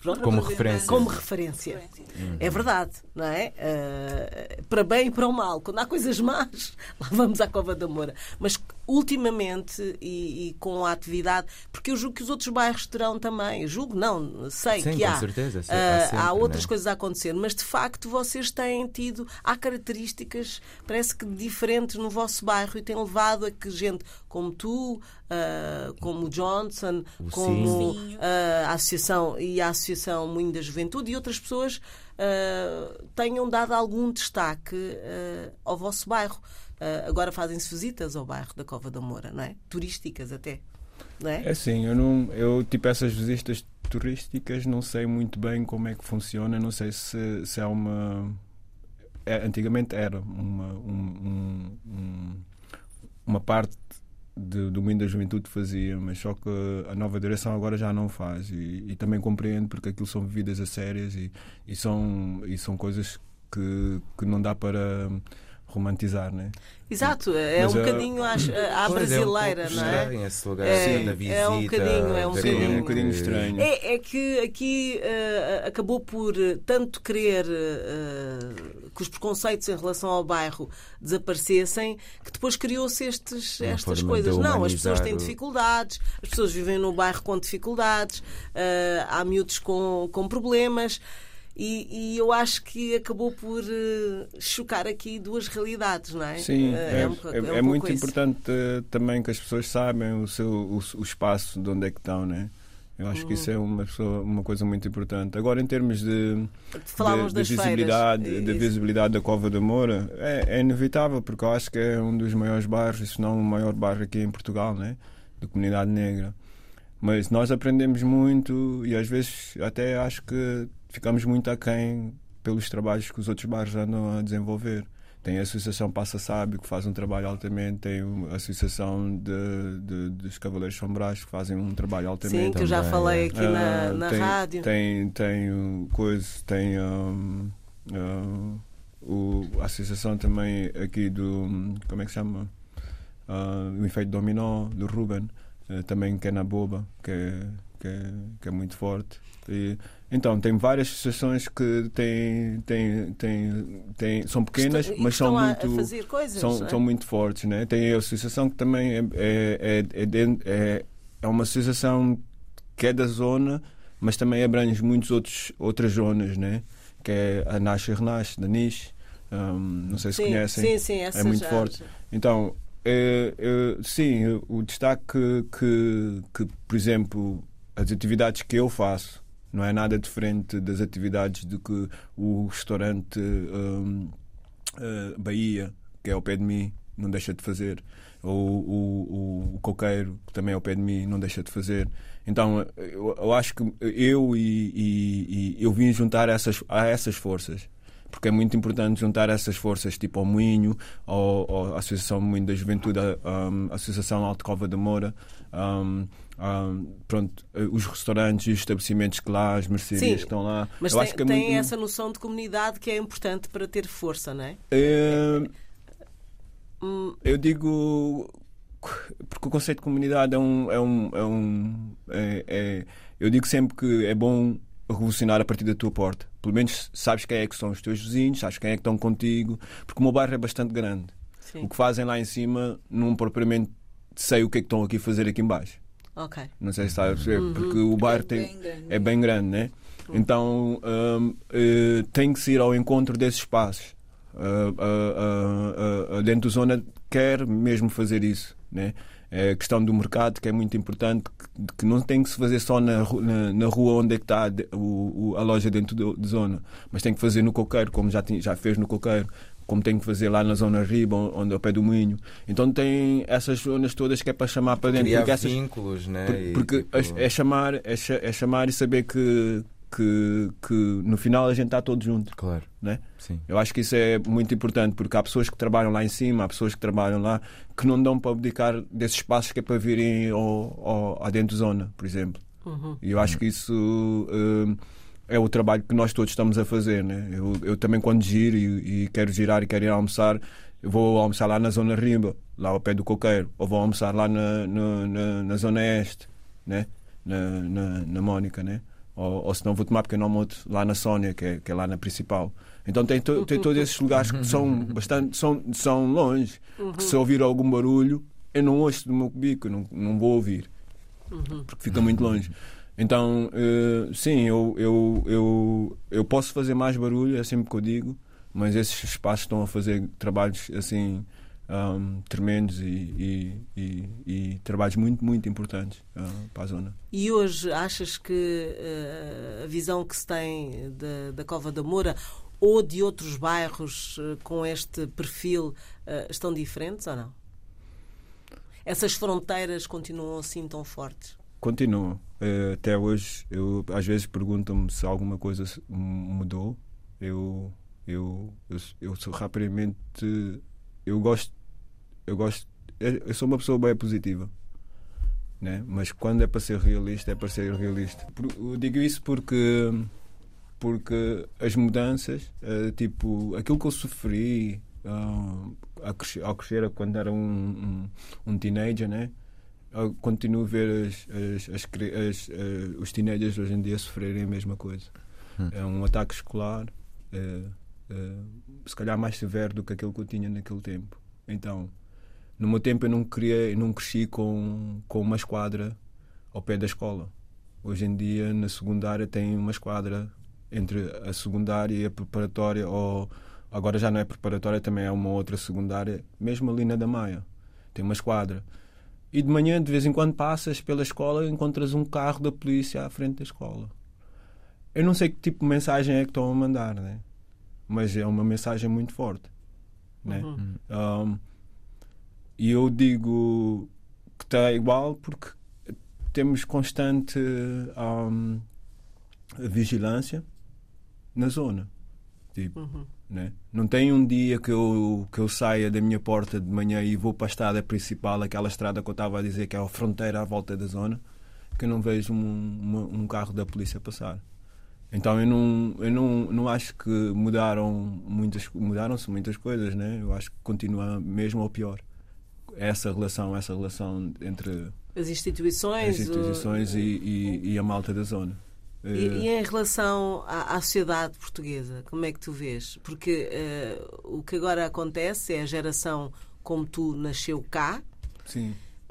pronto, Como referência. como referência. É verdade, não é? Eh, para bem e para o mal. Quando há coisas más, [laughs] lá vamos à Cova da Moura. Mas ultimamente, e, e com a atividade, porque eu julgo que os outros bairros terão também, julgo, não, sei Sim, que há. certeza, há Ah, sempre, há outras né? coisas a acontecer, mas de facto vocês têm tido, há características, parece que diferentes no vosso bairro e tem levado a que gente como tu, ah, como o Johnson, O como ah, a Associação e a Associação Moinho da Juventude e outras pessoas ah, tenham dado algum destaque ah, ao vosso bairro. Ah, agora fazem-se visitas ao bairro da Cova da Moura, não é? Turísticas até. Não é? É assim, eu não. Eu, tipo, essas visitas turísticas não sei muito bem como é que funciona, não sei se, se há uma. é, antigamente era uma, um- um- um- uma parte de- do Moinho da Juventude fazia, mas só que a nova direção agora já não faz. E, e também compreendo porque aquilo são vividas a sérias e, e, são, e são coisas que, que não dá para romantizar, né? Exato, é Mas, um bocadinho à, à Pois, é um brasileira, não é? estranho esse lugar É, da visita. é um bocadinho, é um bocadinho. Sim, é um bocadinho estranho. É, é que aqui eh, acabou por eh, tanto querer eh, que os preconceitos em relação ao bairro desaparecessem que depois criou-se estas coisas. Não, as pessoas têm dificuldades, as pessoas vivem no bairro com dificuldades, eh, há miúdos com, com problemas. E, e eu acho que acabou por eh, chocar aqui duas realidades, não é? Sim, Eh, é, um pouco- é- um é muito isso. importante eh, também que as pessoas saibam o, seu, o, o espaço de onde é que estão, né? Eu acho que isso é uma, pessoa- uma coisa muito importante. Agora, em termos de, Falávamos de, de feiras. visibilidade, de Isso. visibilidade da Cova da Moura, é, é inevitável, porque eu acho que é um dos maiores bairros, se não o maior bairro aqui em Portugal, né? da comunidade negra. Mas nós aprendemos muito e às vezes até acho que ficamos muito aquém pelos trabalhos que os outros bairros andam a desenvolver. Tem a Associação Passa Sábio, que faz um trabalho altamente, tem a Associação de, de- dos Cavaleiros Sombrais, que fazem um trabalho altamente. Sim, que eu já também, falei é. aqui na, Ah, na tem, rádio. Tem, tem o coisa, tem um, ah, o, a associação também aqui do. Como é que se chama? Ah, o efeito dominó, do Ruben, eh, também que é na Boba, que é, que é, que é muito forte. E, então, tem várias associações que têm, têm, têm, têm, são pequenas, Estão- e mas são muito coisas. são, é? são muito fortes, né? Tem a associação que também é, é, é, é, é, é uma associação que é da zona, mas também abrange muitas outras zonas, né? Que é a Nasce e Renasce, da Niche. Hum, não sei se sim, conhecem. Sim, sim, essa É muito já- forte. Então, é, é, sim, o destaque que, que, que, por exemplo, as atividades que eu faço não é nada diferente das atividades de que o restaurante hum, eh, Bahia, que é ao pé de mim, não deixa de fazer. Ou o, o, o coqueiro, que também é ao pé de mim, não deixa de fazer. Então, eu, eu acho que eu e, e- e eu vim juntar essas, a essas forças porque é muito importante juntar essas forças, tipo ao Moinho, ao, à Associação Moinho da Juventude, a Associação Alto Cova da Moura, um, um, pronto, eh, os restaurantes e os estabelecimentos que lá, as mercearias Sim, que estão lá. Mas Eu tem, acho que é tem muito- essa noção de comunidade que é importante para ter força, não é? Hum, eu digo porque o conceito de comunidade é um é um, é um é- é- eu digo sempre que é bom revolucionar a partir da tua porta. Pelo menos sabes quem é que são os teus vizinhos sabes quem é que estão contigo porque o meu bairro é bastante grande. Sim, o que fazem lá em cima não propriamente sei o que é que estão aqui a fazer aqui em baixo ok. não sei se sabes é Uhum. porque o bairro É tem bem grande. é bem grande, né? Então hum, eh, tem que se ir ao encontro desses espaços. Ah, ah, dentro da zona quer mesmo fazer isso, né? É a questão do mercado que é muito importante, que, que não tem que se fazer só na, na, na rua onde é que está de- o, o- a loja dentro do- de zona, mas tem que fazer no coqueiro, como já, tinha- já fez no coqueiro, como tem que fazer lá na zona riba, onde é o pé do moinho. Então tem essas zonas todas que é para chamar para dentro, Criar porque essas, vínculos, né? por- E, porque tipo, é, chamar, é, é chamar e saber que, que, que no final a gente está todos juntos. Claro, Né? sim. Eu acho que isso é muito importante porque há pessoas que trabalham lá em cima, há pessoas que trabalham lá que não dão para abdicar desses espaços que é para virem ao, ao, à dentro zona, por exemplo. Uhum. E eu acho que isso hum, é o trabalho que nós todos estamos a fazer. Né? Eu, eu também, quando giro e, e quero girar e quero ir almoçar, vou almoçar lá na Zona Rimba, lá ao pé do Coqueiro, ou vou almoçar lá na, na, na, na Zona Este. Né? na, na, na Mónica, né? Ou, ou se não vou tomar pequeno almoço lá na Sónia, que é, que é lá na principal. Então tem, to, tem todos esses lugares que são [laughs] bastante são, são longe, que se ouvir algum barulho, eu não ouço do meu bico, não, não vou ouvir, porque fica muito longe. Então, eh, sim, eu, eu, eu, eu posso fazer mais barulho, é sempre que eu digo, mas esses espaços estão a fazer trabalhos assim ahm, tremendos e, e, e, e trabalhos muito, muito importantes ah, para a zona. E hoje achas que eh, a visão que se tem da, da Cova da Moura ou de outros bairros eh, com este perfil estão diferentes ou não? Essas fronteiras continuam assim tão fortes? Continua. Eh, até hoje, eu às vezes perguntam-me se alguma coisa mudou. Eu, eu, eu, eu sou rapidamente. Eu gosto. Eu gosto. Eu sou uma pessoa bem positiva. Né? Mas quando é para ser realista, é para ser realista. Eu digo isso porque. Porque as mudanças, eh, tipo, aquilo que eu sofri crescer, ao crescer quando era um, um, um teenager, né? Eu continuo a ver as, as, as, eh, os teenagers hoje em dia sofrerem a mesma coisa. Hum. É um ataque escolar, eh, eh, se calhar mais severo do que aquele que eu tinha naquele tempo. Então, no meu tempo eu não, queria, eu não cresci com, com uma esquadra ao pé da escola. Hoje em dia, na secundária, tem uma esquadra entre a secundária e a preparatória, ou agora já não é preparatória, também é uma outra secundária, mesmo ali na da Maia. Tem uma esquadra. E de manhã, de vez em quando, passas pela escola e encontras um carro da polícia à frente da escola. Eu não sei que tipo de mensagem é que estão a mandar, né? mas é uma mensagem muito forte. Né? Um, e eu digo que está igual porque temos constante um, vigilância na zona. Tipo, né? Não tem um dia que eu, que eu saia da minha porta de manhã e vou para a estrada principal, aquela estrada que eu estava a dizer que é a fronteira à volta da zona, que eu não vejo um, uma- um carro da polícia passar. Então eu não, eu não, não acho que mudaram muitas mudaram-se muitas coisas, né? Eu acho que continua mesmo ou pior. Essa relação, essa relação entre As instituições. as instituições o- e, e, e a malta da zona. E, Eh, e em relação à, à sociedade portuguesa, como é que tu vês? Porque eh, o que agora acontece é a geração como tu nasceu cá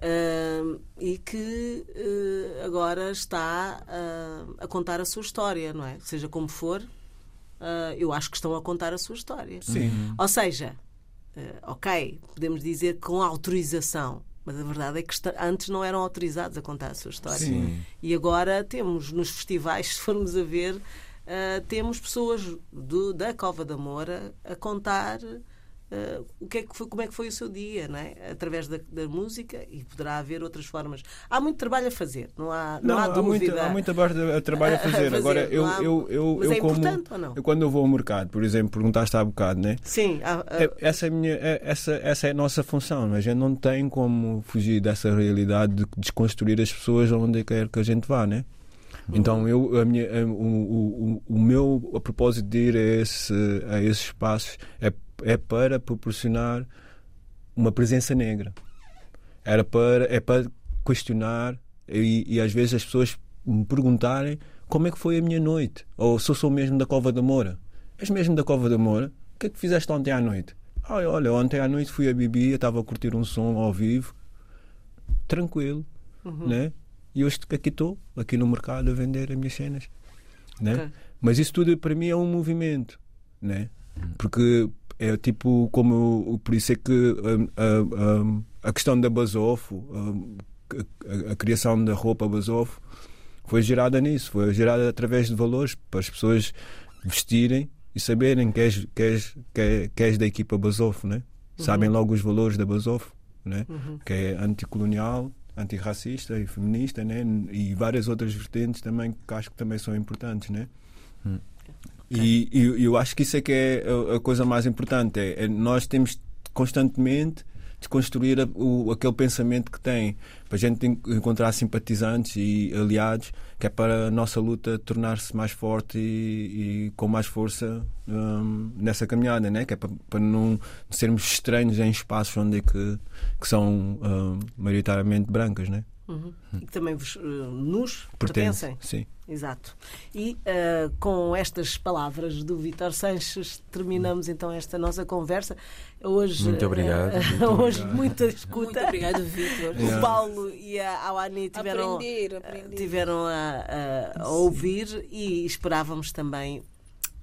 ah, e que eh, agora está a contar a sua história, não é? Seja como for, eu acho que estão a contar a sua história. Sim. Ou seja, ok, podemos dizer com autorização, mas a verdade é que antes não eram autorizados a contar a sua história. Sim. E agora temos nos festivais, [laughs] se formos a ver, eh, temos pessoas do- da Cova da Moura a contar eh, o que é que foi, como é que foi o seu dia, não é? através da, da música e poderá haver outras formas. Há muito trabalho a fazer, não há, não, Não, há há, dúvida. muita, há barra- trabalho a [laughs] a fazer. fazer, Agora, eu, há- eu, eu, mas eu é como. importante ou não? Eu, quando eu vou ao mercado, por exemplo, perguntaste há bocado, né? Sim, há- É- Essa é, minha, é- essa, essa é a nossa função. A gente não tem como fugir dessa realidade de desconstruir as pessoas onde quer que a gente vá, né? Então, eu, a minha, a- o, o, o- meu a propósito de ir a, esse, a esses espaços é, é para proporcionar uma presença negra. Era para, é para questionar e, e às vezes as pessoas me perguntarem como é que foi a minha noite. Ou se eu sou mesmo da Cova da Moura. És mesmo da Cova da Moura? O que é que fizeste ontem à noite? Ah, olha, ontem à noite fui a Bibi, estava a curtir um som ao vivo, tranquilo, né? E hoje aqui estou, aqui no mercado, a vender as minhas cenas, né? Ok. Mas isso tudo para mim é um movimento, né? Porque é tipo como por isso é que a questão da Basofo, a, a- a criação da roupa Basofo foi gerada nisso, foi gerada através de valores para as pessoas vestirem e saberem que és, que és, que é- que és da equipa Basofo, né? Sabem logo os valores da Basofo, né? Que é anticolonial, antirracista e feminista, né? E várias outras vertentes também que acho que também são importantes, né? E, e eu acho que isso é que é a, a coisa mais importante. É, é nós temos constantemente de construir a- o, aquele pensamento que tem, para a gente en- encontrar simpatizantes e aliados, que é para a nossa luta tornar-se mais forte e, e com mais força hum, nessa caminhada, né? que é para, para não sermos estranhos em espaços onde é que, que são hum, maioritariamente brancas. Né? Uhum. E que também vos, uh, nos Pertence. pertencem. Sim. Exato. E uh, com estas palavras do Vítor Sanches terminamos então esta nossa conversa. Hoje, Muito obrigado. [laughs] uh, hoje muita escuta. Muito obrigado, Vitor. O Paulo e a Awani tiveram, Aprender, aprender. tiveram a, a- a ouvir e esperávamos também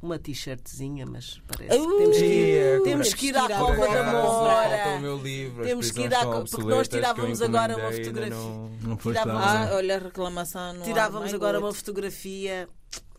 uma t-shirtzinha, mas parece que Uh, temos que ir, temos que ir à Cova da Moura. Falta o meu livro, Temos que ir à estão co- porque nós que tirávamos agora uma fotografia. não- Não Tirávamos-. Ah, olha a reclamação Tirávamos agora uma fotografia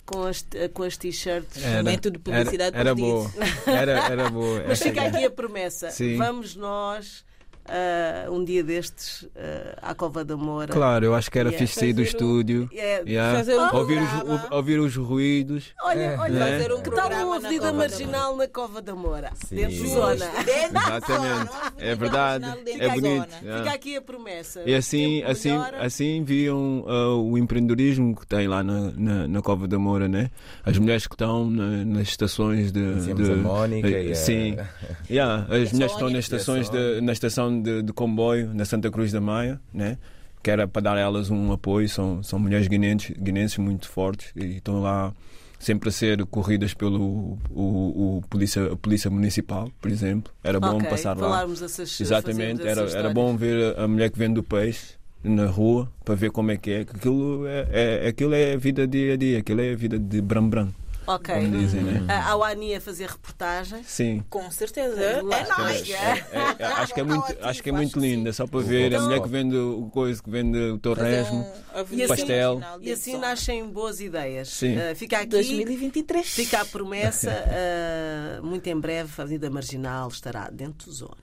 com as, com as t-shirts. Era- Método de publicidade era, era boa. Era, era boa. Mas fica aqui a promessa. Sim. Vamos nós, ah, um dia destes, ah, à Cova da Moura. Claro, eu acho que era Yeah. fixe sair do um- estúdio. É, Yeah. Fazer um ouvir, os, ouvir os ruídos. Olha, olha, Né? Fazer um que tal programa uma na avenida da marginal na Cova da Moura? Sim. Dentro de zona. Exatamente. É verdade. É bonito. Yeah. Fica aqui a promessa. E assim, assim, assim viam ah, o empreendedorismo que tem lá na, na, na Cova da Moura, né? As mulheres que estão na- nas estações de. De- a Mónica e a- Sim. [laughs] Yeah, as mulheres que estão nas estações de, na estação de, de comboio na Santa Cruz da Maia, né? Que era para dar a elas um apoio. São, são mulheres guinenses, guinenses muito fortes e estão lá sempre a ser corridas pelo o, o polícia, a polícia municipal, por exemplo. Era bom Ok, passar lá. essas Exatamente, era, era bom ver a mulher que vende o peixe na rua para ver como é que é. que Aquilo é, é, aquilo é a vida dia a dia, aquilo é a vida de Bram Bram, Ok. como dizem, né? A Awani a fazer reportagens. Sim. Com certeza. É É nóis. É, é, é, acho que é muito, acho que é muito é só para ver a Então- mulher que vende o coisa, que vende o torresmo. um E assim- pastel. E assim nascem boas ideias. Sim. Ah, fica aqui. 2023. Fica a promessa, [laughs] ah, muito em breve a Avenida Marginal estará dentro de zona.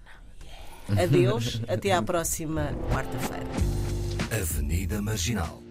Adeus, [laughs] até à próxima quarta-feira. Avenida Marginal.